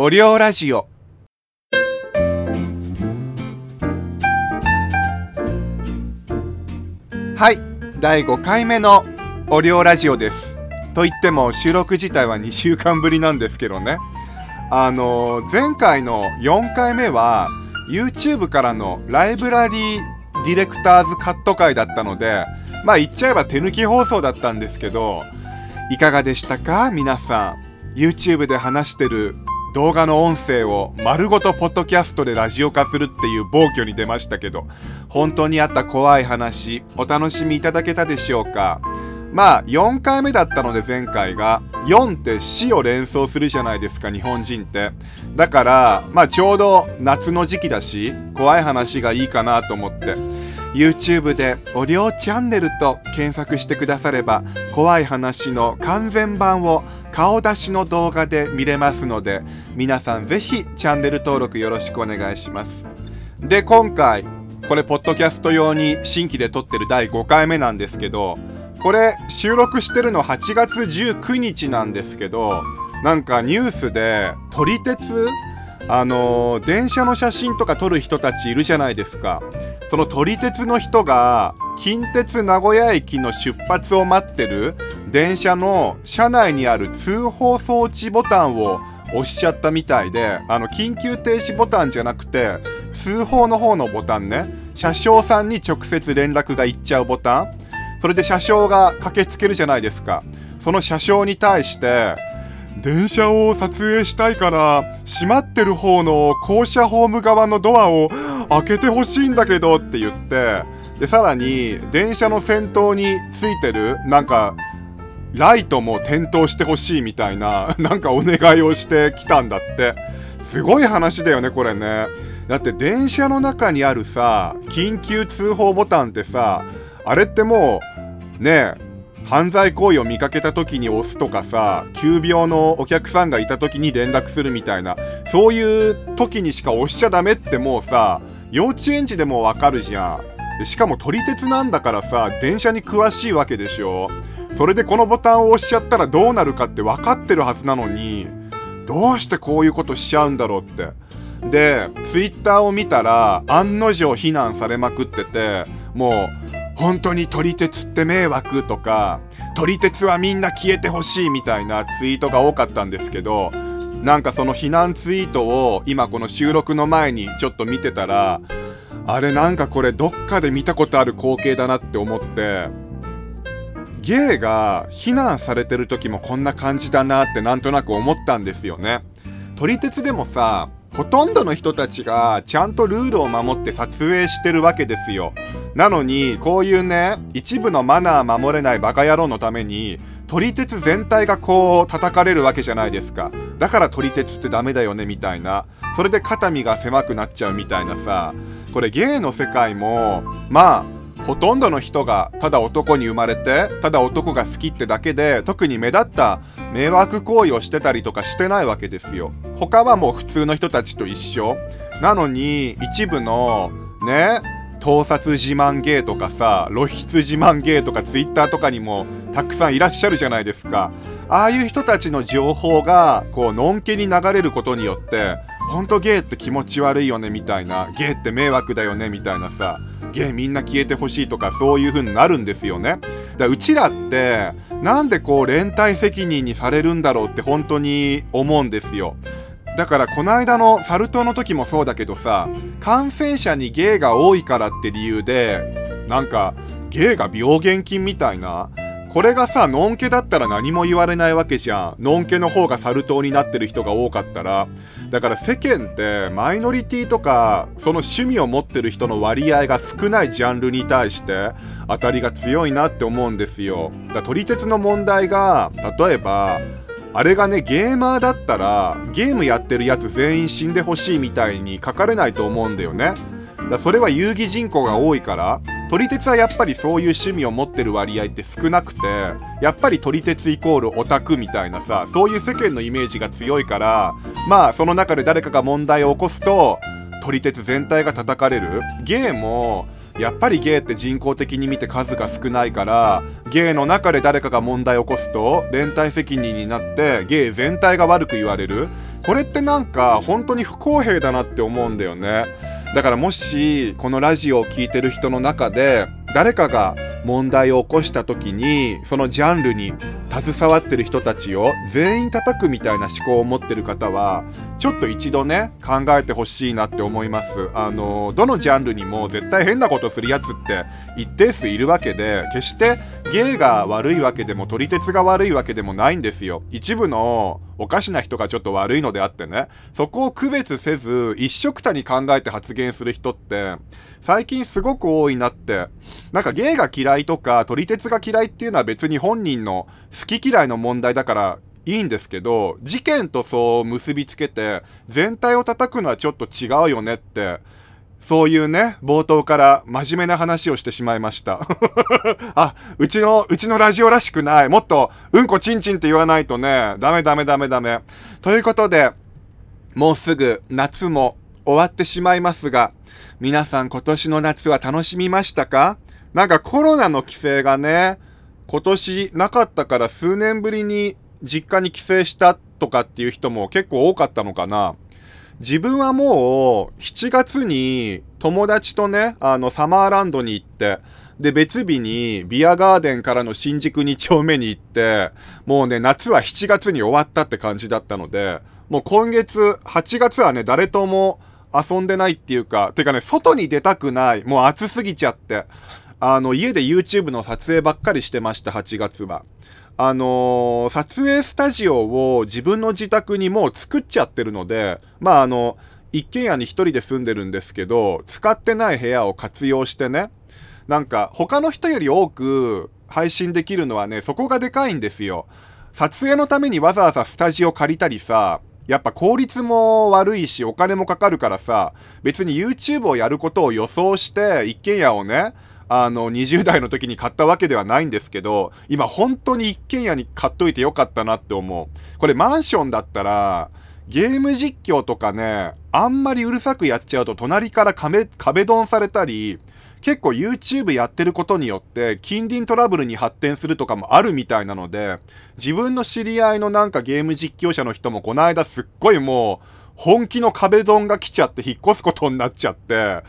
おりょうラジオ。はい第5回目のおりょうラジオです。と言っても収録自体は2週間ぶりなんですけどね。あの前回の4回目は YouTube からのライブラリーディレクターズカット会だったのでまあ言っちゃえば手抜き放送だったんですけどいかがでしたか？皆さん。YouTube で話してる動画の音声を丸ごとポッドキャストでラジオ化するっていう暴挙に出ましたけど本当にあった怖い話お楽しみいただけたでしょうか？まあ4回目だったので前回が4って死を連想するじゃないですか日本人って。だからまあちょうど夏の時期だし怖い話がいいかなと思って。YouTube で「おりょうチャンネル」と検索してくだされば怖い話の完全版を顔出しの動画で見れますので皆さんぜひチャンネル登録よろしくお願いします。で今回これポッドキャスト用に新規で撮ってる第5回目なんですけどこれ収録してるの8月19日なんですけどなんかニュースで撮り鉄あのー、電車の写真とか撮る人たちいるじゃないですか。その撮り鉄の人が近鉄名古屋駅の出発を待ってる電車の車内にある通報装置ボタンを押しちゃったみたいであの緊急停止ボタンじゃなくて通報の方のボタンね。車掌さんに直接連絡がいっちゃうボタン。それで車掌が駆けつけるじゃないですか。その車掌に対して電車を撮影したいから閉まってる方の降車ホーム側のドアを開けてほしいんだけどって言ってでさらに電車の先頭についてるなんかライトも点灯してほしいみたいな なんかお願いをしてきたんだって。すごい話だよねこれね。だって電車の中にあるさ緊急通報ボタンってさあれってもうねえ犯罪行為を見かけた時に押すとかさ急病のお客さんがいた時に連絡するみたいなそういう時にしか押しちゃダメってもうさ幼稚園児でもわかるじゃん。しかも撮り鉄なんだからさ電車に詳しいわけでしょ。それでこのボタンを押しちゃったらどうなるかって分かってるはずなのにどうしてこういうことしちゃうんだろうって。で Twitter を見たら案の定非難されまくっててもう本当に撮り鉄って迷惑とか撮り鉄はみんな消えてほしいみたいなツイートが多かったんですけどなんかその避難ツイートを今この収録の前にちょっと見てたらあれなんかこれどっかで見たことある光景だなって思ってゲイが避難されてる時もこんな感じだなってなんとなく思ったんですよね。撮り鉄でもさほとんどの人たちがちゃんとルールを守って撮影してるわけですよ。なのに、こういうね、一部のマナー守れないバカ野郎のために、撮り鉄全体がこう叩かれるわけじゃないですか。だから撮り鉄ってダメだよねみたいな。それで肩身が狭くなっちゃうみたいなさ。これゲイの世界も、まあ、ほとんどの人がただ男に生まれてただ男が好きってだけで特に目立った迷惑行為をしてたりとかしてないわけですよ他はもう普通の人たちと一緒なのに一部のね盗撮自慢芸とかさ露出自慢芸とか twitter とかにもたくさんいらっしゃるじゃないですか。ああいう人たちの情報がこうのんけに流れることによってほんとゲイって気持ち悪いよねみたいなゲイって迷惑だよねみたいなさゲイみんな消えてほしいとかそういう風になるんですよね。だからうちらってなんでこう連帯責任にされるんだろうって本当に思うんですよ。だからこの間のサル痘の時もそうだけどさ感染者にゲイが多いからって理由でなんかゲイが病原菌みたいなこれがさ、のんけだったら何も言われないわけじゃん。のんけの方がサル痘になってる人が多かったら。だから世間ってマイノリティとか、その趣味を持ってる人の割合が少ないジャンルに対して当たりが強いなって思うんですよ。だ撮り鉄の問題が、例えば、あれがね、ゲーマーだったら、ゲームやってるやつ全員死んでほしいみたいに書かれないと思うんだよね。だそれは遊戯人口が多いから撮り鉄はやっぱりそういう趣味を持ってる割合って少なくてやっぱり撮り鉄イコールオタクみたいなさそういう世間のイメージが強いからまあその中で誰かが問題を起こすと撮り鉄全体が叩かれるゲーもやっぱりゲイって人工的に見て数が少ないからゲイの中で誰かが問題を起こすと連帯責任になってゲイ全体が悪く言われる。これってなんか本当に不公平だなって思うんだよね。だからもしこのラジオを聴いてる人の中で誰かが問題を起こした時にそのジャンルに携わってる人たちを全員叩くみたいな思考を持ってる方はちょっと一度ね考えてほしいなって思います。あのどのジャンルにも絶対変なことするやつって一定数いるわけで決して芸が悪いわけでも撮り鉄が悪いわけでもないんですよ。一部のおかしな人がちょっと悪いのであってねそこを区別せず一緒くたに考えて発言する人って最近すごく多いなって。なんか芸が嫌いとか撮り鉄が嫌いっていうのは別に本人の好き嫌いの問題だからいいんですけど事件とそう結びつけて全体を叩くのはちょっと違うよねってそういうね、冒頭から真面目な話をしてしまいました。あ、うちの、うちのラジオらしくない。もっと、うんこちんちんって言わないとね、ダメダメダメダメ。ということで、もうすぐ夏も終わってしまいますが、皆さん今年の夏は楽しみましたか？なんかコロナの規制がね、今年なかったから数年ぶりに実家に帰省したとかっていう人も結構多かったのかな。自分はもう7月に友達とね、あのサマーランドに行って、で別日にビアガーデンからの新宿2丁目に行って、もうね、夏は7月に終わったって感じだったので、もう今月8月はね、誰とも遊んでないっていうか、てかね、外に出たくない。もう暑すぎちゃって。あの、家で YouTube の撮影ばっかりしてました、8月は。あのー、撮影スタジオを自分の自宅にもう作っちゃってるので、まああの、一軒家に一人で住んでるんですけど、使ってない部屋を活用してね、なんか他の人より多く配信できるのはね、そこがでかいんですよ。撮影のためにわざわざスタジオ借りたりさ、やっぱ効率も悪いしお金もかかるからさ、別に YouTube をやることを予想して一軒家をね、あの、20代の時に買ったわけではないんですけど、今本当に一軒家に買っといてよかったなって思う。これマンションだったら、ゲーム実況とかね、あんまりうるさくやっちゃうと隣から壁、壁ドンされたり、結構 YouTube やってることによって近隣トラブルに発展するとかもあるみたいなので、自分の知り合いのなんかゲーム実況者の人もこの間すっごいもう本気の壁ドンが来ちゃって引っ越すことになっちゃって、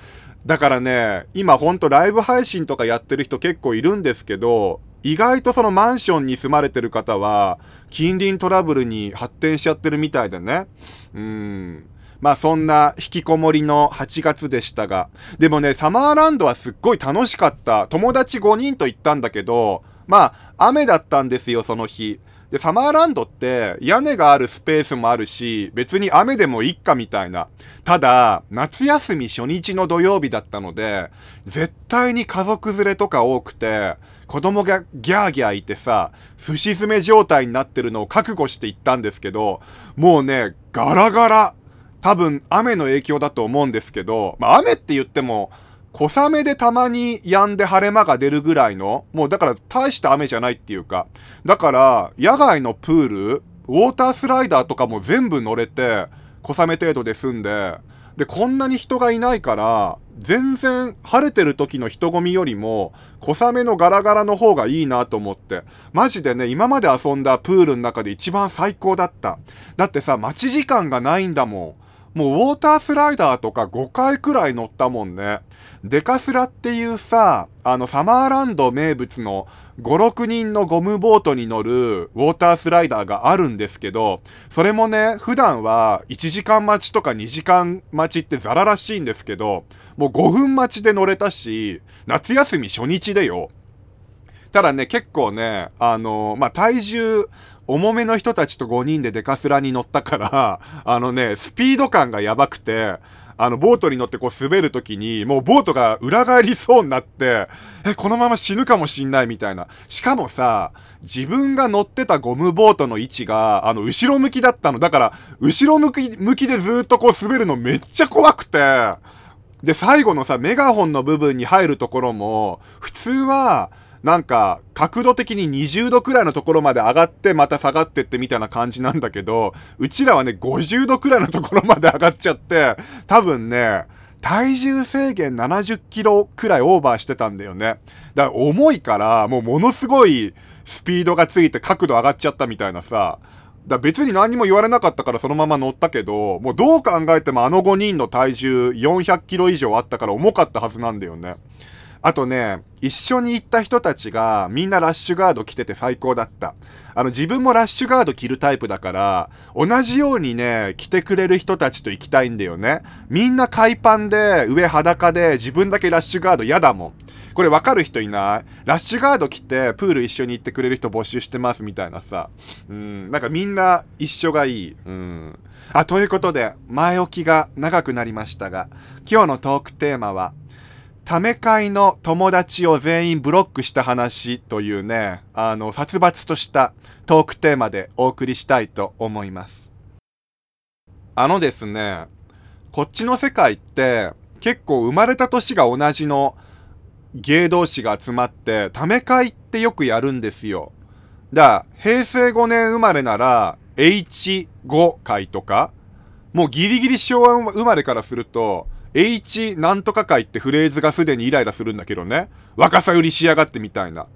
だからね、今ほんとライブ配信とかやってる人結構いるんですけど、意外とそのマンションに住まれてる方は、近隣トラブルに発展しちゃってるみたいでね。うん。まあそんな引きこもりの8月でしたが。でもね、サマーランドはすっごい楽しかった。友達5人と行ったんだけど、まあ雨だったんですよ、その日。で、サマーランドって屋根があるスペースもあるし、別に雨でもいっかみたいな。ただ、夏休み初日の土曜日だったので、絶対に家族連れとか多くて、子供がギャーギャーいてさ、すし詰め状態になってるのを覚悟して行ったんですけど、もうね、ガラガラ。多分雨の影響だと思うんですけど、まあ雨って言っても、小雨でたまに止んで晴れ間が出るぐらいの、もうだから大した雨じゃないっていうか、だから野外のプール、ウォータースライダーとかも全部乗れて、小雨程度で済んで、で、こんなに人がいないから、全然晴れてる時の人混みよりも、小雨のガラガラの方がいいなと思って。マジでね、今まで遊んだプールの中で一番最高だった。だってさ、待ち時間がないんだもん。もうウォータースライダーとか5回くらい乗ったもんね。デカスラっていうさ、あのサマーランド名物の5、6人のゴムボートに乗るウォータースライダーがあるんですけど、それもね、普段は1時間待ちとか2時間待ちってザラらしいんですけど、もう5分待ちで乗れたし、夏休み初日でよ。ただね、結構ね、あのまあ、体重、重めの人たちと5人でデカスラに乗ったから、あのね、スピード感がやばくて、あの、ボートに乗ってこう滑るときに、もうボートが裏返りそうになって、え、このまま死ぬかもしんないみたいな。しかもさ、自分が乗ってたゴムボートの位置が、あの、後ろ向きだったの。だから、後ろ向き、向きでずっとこう滑るのめっちゃ怖くて、で、最後のさ、メガホンの部分に入るところも、普通は、なんか、角度的に20度くらいのところまで上がって、また下がってってみたいな感じなんだけど、うちらはね、50度くらいのところまで上がっちゃって、多分ね、体重制限70キロくらいオーバーしてたんだよね。だから重いから、もうものすごいスピードがついて角度上がっちゃったみたいなさ。だ別に何も言われなかったからそのまま乗ったけど、もうどう考えてもあの5人の体重400キロ以上あったから重かったはずなんだよね。あとね、一緒に行った人たちがみんなラッシュガード着てて最高だった。あの自分もラッシュガード着るタイプだから、同じようにね、着てくれる人たちと行きたいんだよね。みんな海パンで、上裸で、自分だけラッシュガード嫌だもん。これわかる人いない？ラッシュガード着てプール一緒に行ってくれる人募集してますみたいなさ。うん、なんかみんな一緒がいい。うん。あ、ということで、前置きが長くなりましたが、今日のトークテーマは、ため会の友達を全員ブロックした話というね、あの、殺伐としたトークテーマでお送りしたいと思います。あのですね、こっちの世界って結構生まれた年が同じの芸同士が集まって、ため会ってよくやるんですよ。だ平成5年生まれなら、H5 会とか、もうギリギリ昭和生まれからすると、H なんとか会ってフレーズがすでにイライラするんだけどね。若さ売りしやがってみたいな。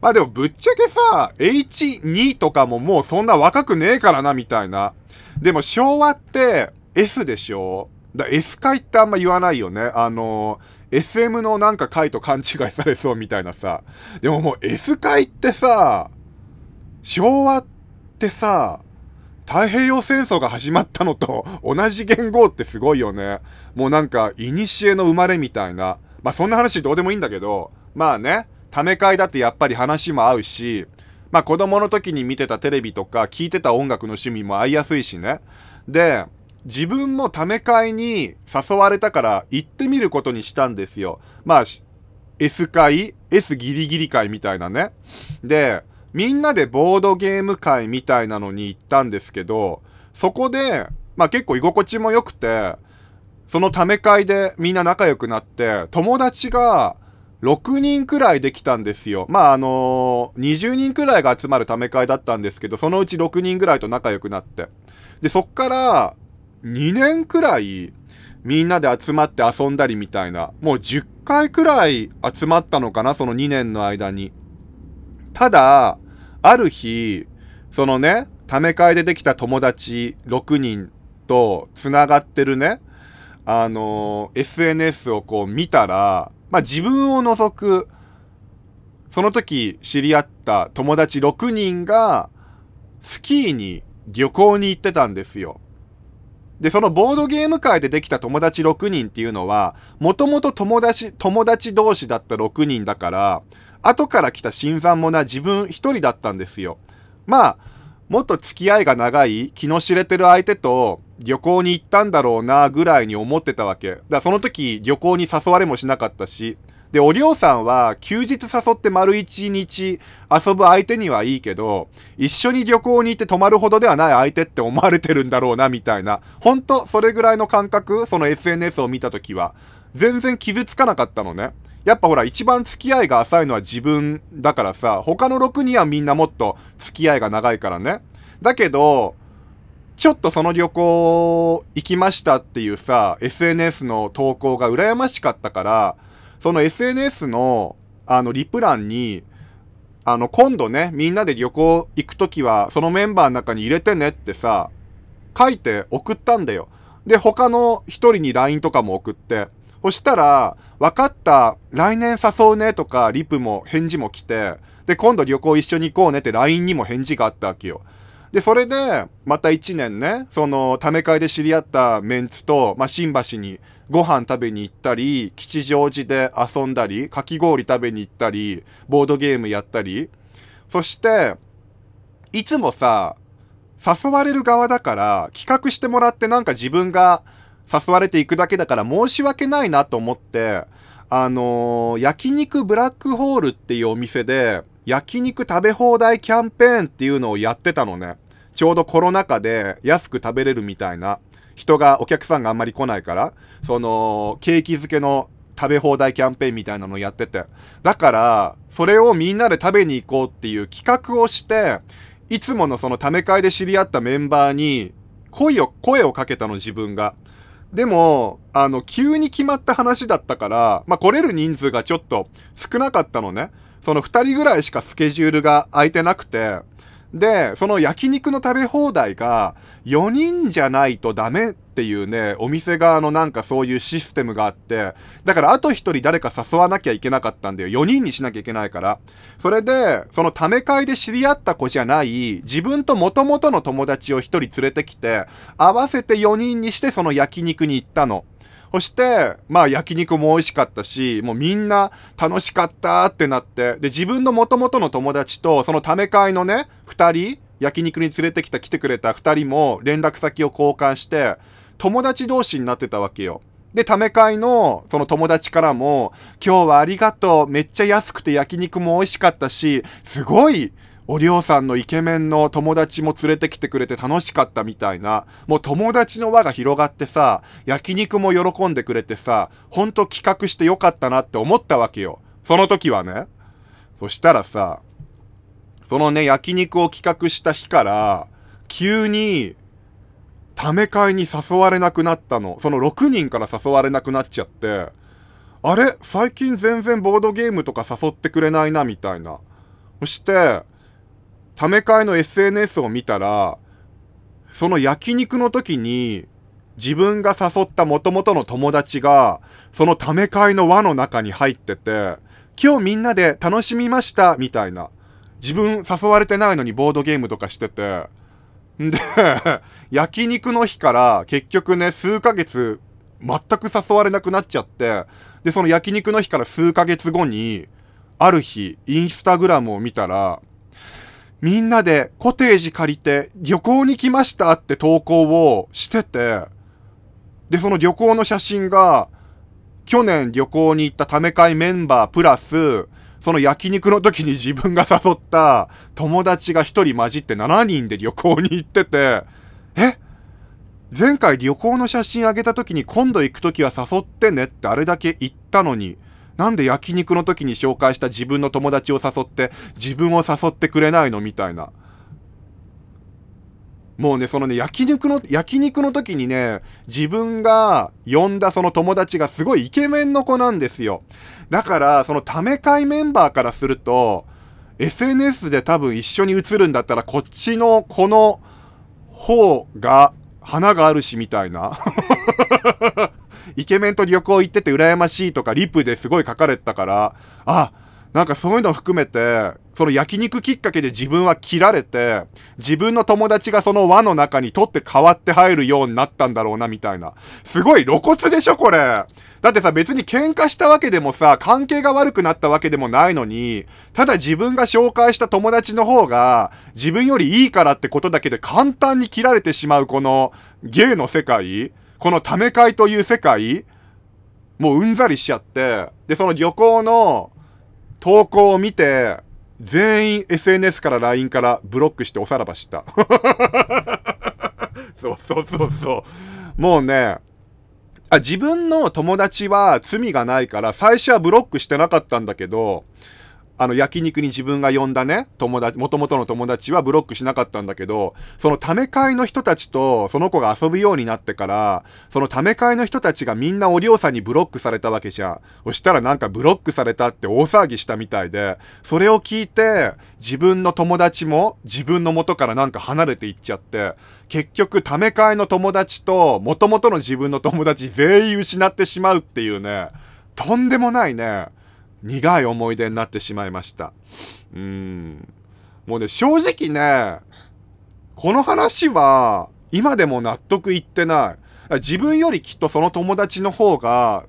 まあでもぶっちゃけさ、H2 とかももうそんな若くねえからなみたいな。でも昭和って S でしょ？だ S 会ってあんま言わないよね。あのー SM のなんか回と勘違いされそうみたいなさ。でももう S 回ってさ、昭和ってさ、太平洋戦争が始まったのと同じ言語ってすごいよね。もうなんか、古の生まれみたいな。まあそんな話どうでもいいんだけど、まあね、ため会だってやっぱり話も合うし、まあ子供の時に見てたテレビとか聴いてた音楽の趣味も合いやすいしね。で、自分もため会に誘われたから行ってみることにしたんですよ。まあ、S 会 ?S ギリギリ会みたいなね。で、みんなでボードゲーム会みたいなのに行ったんですけど、そこで、まあ結構居心地も良くて、そのため会でみんな仲良くなって、友達が6人くらいできたんですよ。まああのー、20人くらいが集まるため会だったんですけど、そのうち6人くらいと仲良くなって。で、そっから、2年くらいみんなで集まって遊んだりみたいな、もう10回くらい集まったのかな、その2年の間に。ただ、ある日、そのね、ため会でできた友達6人と繋がってるね、あの、SNS をこう見たら、まあ、自分を除く、その時知り合った友達6人が、スキーに旅行に行ってたんですよ。で、そのボードゲーム界でできた友達6人っていうのは、もともと友達、友達同士だった6人だから、後から来た新参者自分1人だったんですよ。まあ、もっと付き合いが長い、気の知れてる相手と旅行に行ったんだろうな、ぐらいに思ってたわけ。だからその時旅行に誘われもしなかったし、で、おりょうさんは休日誘って丸一日遊ぶ相手にはいいけど、一緒に旅行に行って泊まるほどではない相手って思われてるんだろうな、みたいな。ほんと、それぐらいの感覚、その SNS を見たときは、全然傷つかなかったのね。やっぱほら、一番付き合いが浅いのは自分だからさ、他の6人はみんなもっと付き合いが長いからね。だけど、ちょっとその旅行行きましたっていうさ、SNS の投稿が羨ましかったから、その SNS の、あの、リプ欄に、あの、今度ね、みんなで旅行行くときは、そのメンバーの中に入れてねってさ、書いて送ったんだよ。で、他の一人に LINE とかも送って。そしたら、分かった、来年誘うねとか、リプも返事も来て、で、今度旅行一緒に行こうねって LINE にも返事があったわけよ。で、それで、また1年ね、その、ため会で知り合ったメンツと、まあ、新橋にご飯食べに行ったり、吉祥寺で遊んだり、かき氷食べに行ったり、ボードゲームやったり、そして、いつもさ、誘われる側だから、企画してもらってなんか自分が誘われていくだけだから申し訳ないなと思って、あのー、焼肉ブラックホールっていうお店で、焼肉食べ放題キャンペーンっていうのをやってたのね。ちょうどコロナ禍で安く食べれるみたいな。人が、お客さんがあんまり来ないから、その、ケーキ漬けの食べ放題キャンペーンみたいなのやってて。だから、それをみんなで食べに行こうっていう企画をして、いつものそのため会で知り合ったメンバーに、声を、声をかけたの自分が。でも、あの、急に決まった話だったから、まあ、来れる人数がちょっと少なかったのね。その2人ぐらいしかスケジュールが空いてなくて、で、その焼肉の食べ放題が4人じゃないとダメっていうね、お店側のなんかそういうシステムがあって、だからあと1人誰か誘わなきゃいけなかったんだよ。4人にしなきゃいけないから。それで、そのため会で知り合った子じゃない、自分と元々の友達を1人連れてきて、合わせて4人にしてその焼肉に行ったの。そして、まあ焼肉も美味しかったし、もうみんな楽しかったってなって、で、自分の元々の友達と、そのため会のね、二人、焼肉に連れてきた来てくれた二人も連絡先を交換して、友達同士になってたわけよ。で、ため会の、その友達からも、今日はありがとう。めっちゃ安くて焼肉も美味しかったし、すごいおりょうさんのイケメンの友達も連れてきてくれて楽しかったみたいな、もう友達の輪が広がってさ、焼肉も喜んでくれてさ、ほんと企画してよかったなって思ったわけよ。その時はね。そしたらさ、そのね、焼肉を企画した日から、急に、ため会に誘われなくなったの。その6人から誘われなくなっちゃって、あれ？最近全然ボードゲームとか誘ってくれないな、みたいな。そして、ため会の SNS を見たら、その焼肉の時に、自分が誘った元々の友達が、そのため会の輪の中に入ってて、今日みんなで楽しみました、みたいな。自分誘われてないのにボードゲームとかしてて。んで、焼肉の日から結局ね、数ヶ月全く誘われなくなっちゃって、で、その焼肉の日から数ヶ月後に、ある日、インスタグラムを見たら、みんなでコテージ借りて旅行に来ましたって投稿をしてて、で、その旅行の写真が、去年旅行に行ったため会メンバープラス、その焼肉の時に自分が誘った友達が一人混じって7人で旅行に行ってて、え？前回旅行の写真あげた時に今度行く時は誘ってねってあれだけ言ったのに、なんで焼肉の時に紹介した自分の友達を誘って自分を誘ってくれないのみたいな。もうね、そのね、焼肉の、焼肉の時にね、自分が呼んだその友達がすごいイケメンの子なんですよ。だから、そのため会メンバーからすると、SNS で多分一緒に写るんだったら、こっちのこの方が花があるしみたいな。イケメンと旅行行ってて羨ましいとかリプですごい書かれてたから、あ、なんかそういうの含めて、その焼肉きっかけで自分は切られて、自分の友達がその輪の中に取って変わって入るようになったんだろうな、みたいな。すごい露骨でしょ、これ。だってさ、別に喧嘩したわけでもさ、関係が悪くなったわけでもないのに、ただ自分が紹介した友達の方が、自分よりいいからってことだけで簡単に切られてしまうこの、ゲイの世界このため会という世界もううんざりしちゃって、で、その旅行の投稿を見て、全員 SNS から LINE からブロックしておさらばした。そうそうそうそう。もうね、あ、自分の友達は罪がないから最初はブロックしてなかったんだけど、あの、焼肉に自分が呼んだね、友達、元々の友達はブロックしなかったんだけど、そのため会の人たちとその子が遊ぶようになってから、そのため会の人たちがみんなおりょうさんにブロックされたわけじゃん。そしたらなんかブロックされたって大騒ぎしたみたいで、それを聞いて、自分の友達も自分の元からなんか離れていっちゃって、結局ため会の友達と元々の自分の友達全員失ってしまうっていうね、とんでもないね、苦い思い出になってしまいました。うん。もうね、正直ね、この話は、今でも納得いってない。自分よりきっとその友達の方が、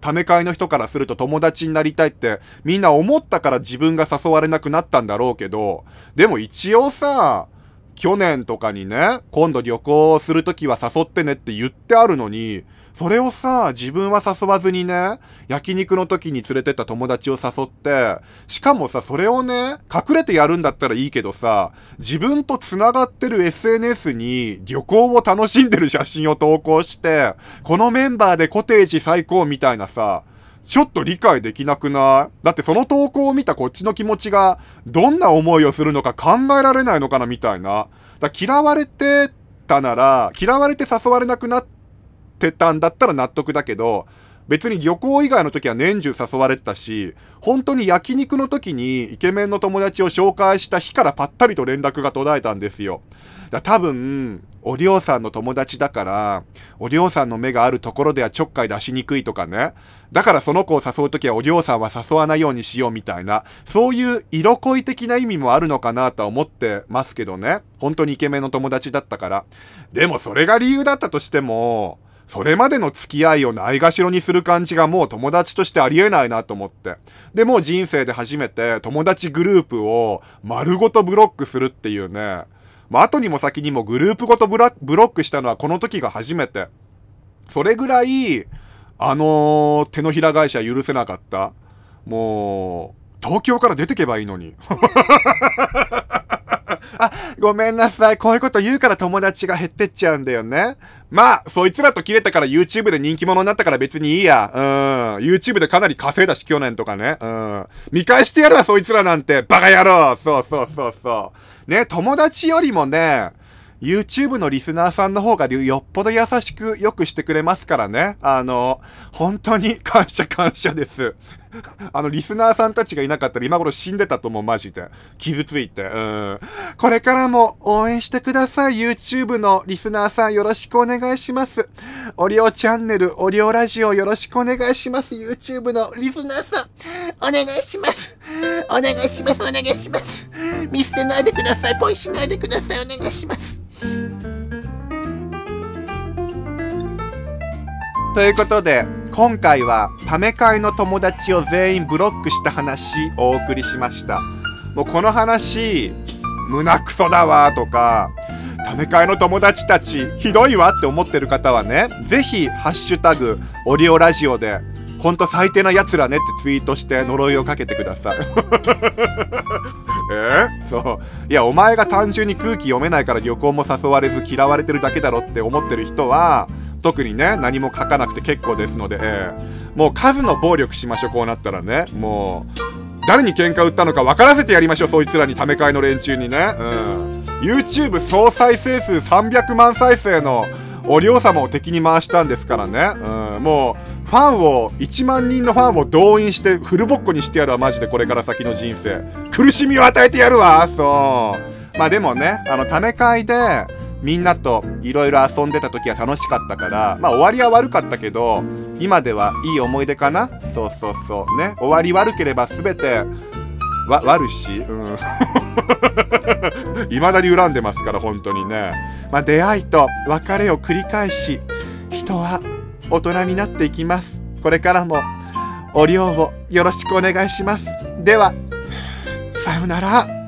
ため会の人からすると友達になりたいってみんな思ったから自分が誘われなくなったんだろうけど、でも一応さ、去年とかにね、今度旅行するときは誘ってねって言ってあるのに、それをさ、自分は誘わずにね、焼肉の時に連れてった友達を誘って、しかもさ、それをね、隠れてやるんだったらいいけどさ、自分と繋がってる SNS に旅行を楽しんでる写真を投稿して、このメンバーでコテージ最高みたいなさ、ちょっと理解できなくない？だってその投稿を見たこっちの気持ちがどんな思いをするのか考えられないのかなみたいな。だ嫌われてたなら、嫌われて誘われなくなってたんだったら納得だけど、別に旅行以外の時は年中誘われてたし、本当に焼肉の時にイケメンの友達を紹介した日からぱったりと連絡が途絶えたんですよ。だ多分、おりょうさんの友達だから、おりょうさんの目があるところではちょっかい出しにくいとかね。だからその子を誘う時はおりょうさんは誘わないようにしようみたいな、そういう色恋的な意味もあるのかなとは思ってますけどね。本当にイケメンの友達だったから。でもそれが理由だったとしても、それまでの付き合いをないがしろにする感じがもう友達としてありえないなと思って。で、も人生で初めて友達グループを丸ごとブロックするっていうね。まあ、後にも先にもグループごとブロックしたのはこの時が初めて。それぐらい、あのー、手のひら返しは許せなかった。もう、東京から出てけばいいのに。あ、ごめんなさい。こういうこと言うから友達が減ってっちゃうんだよね。まあ、そいつらと切れたから YouTube で人気者になったから別にいいや。うん。YouTube でかなり稼いだし、去年とかね。うん。見返してやるわ、そいつらなんて。バカ野郎そうそうそうそう。ね、友達よりもね、YouTube のリスナーさんの方がよっぽど優しくよくしてくれますからね。あの、本当に感謝感謝です。あの、リスナーさんたちがいなかったら今頃死んでたと思う、マジで。傷ついて。うん。これからも応援してください。YouTube のリスナーさんよろしくお願いします。オリオチャンネル、オリオラジオよろしくお願いします。YouTube のリスナーさん、お願いします。お願いします。お願いします。見捨てないでください。ポイしないでください。お願いします。ということで今回はため会の友達を全員ブロックした話お送りしました。もうこの話胸クソだわとかため会の友達たちひどいわって思ってる方はね是非ハッシュタグオリオラジオでほんと最低な奴らねってツイートして呪いをかけてください。え？ー、そう。いやお前が単純に空気読めないから旅行も誘われず嫌われてるだけだろって思ってる人は特にね何も書かなくて結構ですので、えー、もう数の暴力しましょうこうなったらね。もう誰に喧嘩売ったのか分からせてやりましょうそいつらにため会の連中にね、うん、YouTube 総再生数300万再生のお嬢様を敵に回したんですからね、うん、もうファンを1万人のファンを動員してフルボッコにしてやるわマジでこれから先の人生。苦しみを与えてやるわそう。まあでもねあのため会でみんなといろいろ遊んでた時は楽しかったからまあ終わりは悪かったけど今ではいい思い出かな？そうそうそう。ね。終わり悪ければ全てわ悪し？うん。未だに恨んでますから本当にね。まあ出会いと別れを繰り返し人は大人になっていきます。これからもお量をよろしくお願いします。ではさようなら。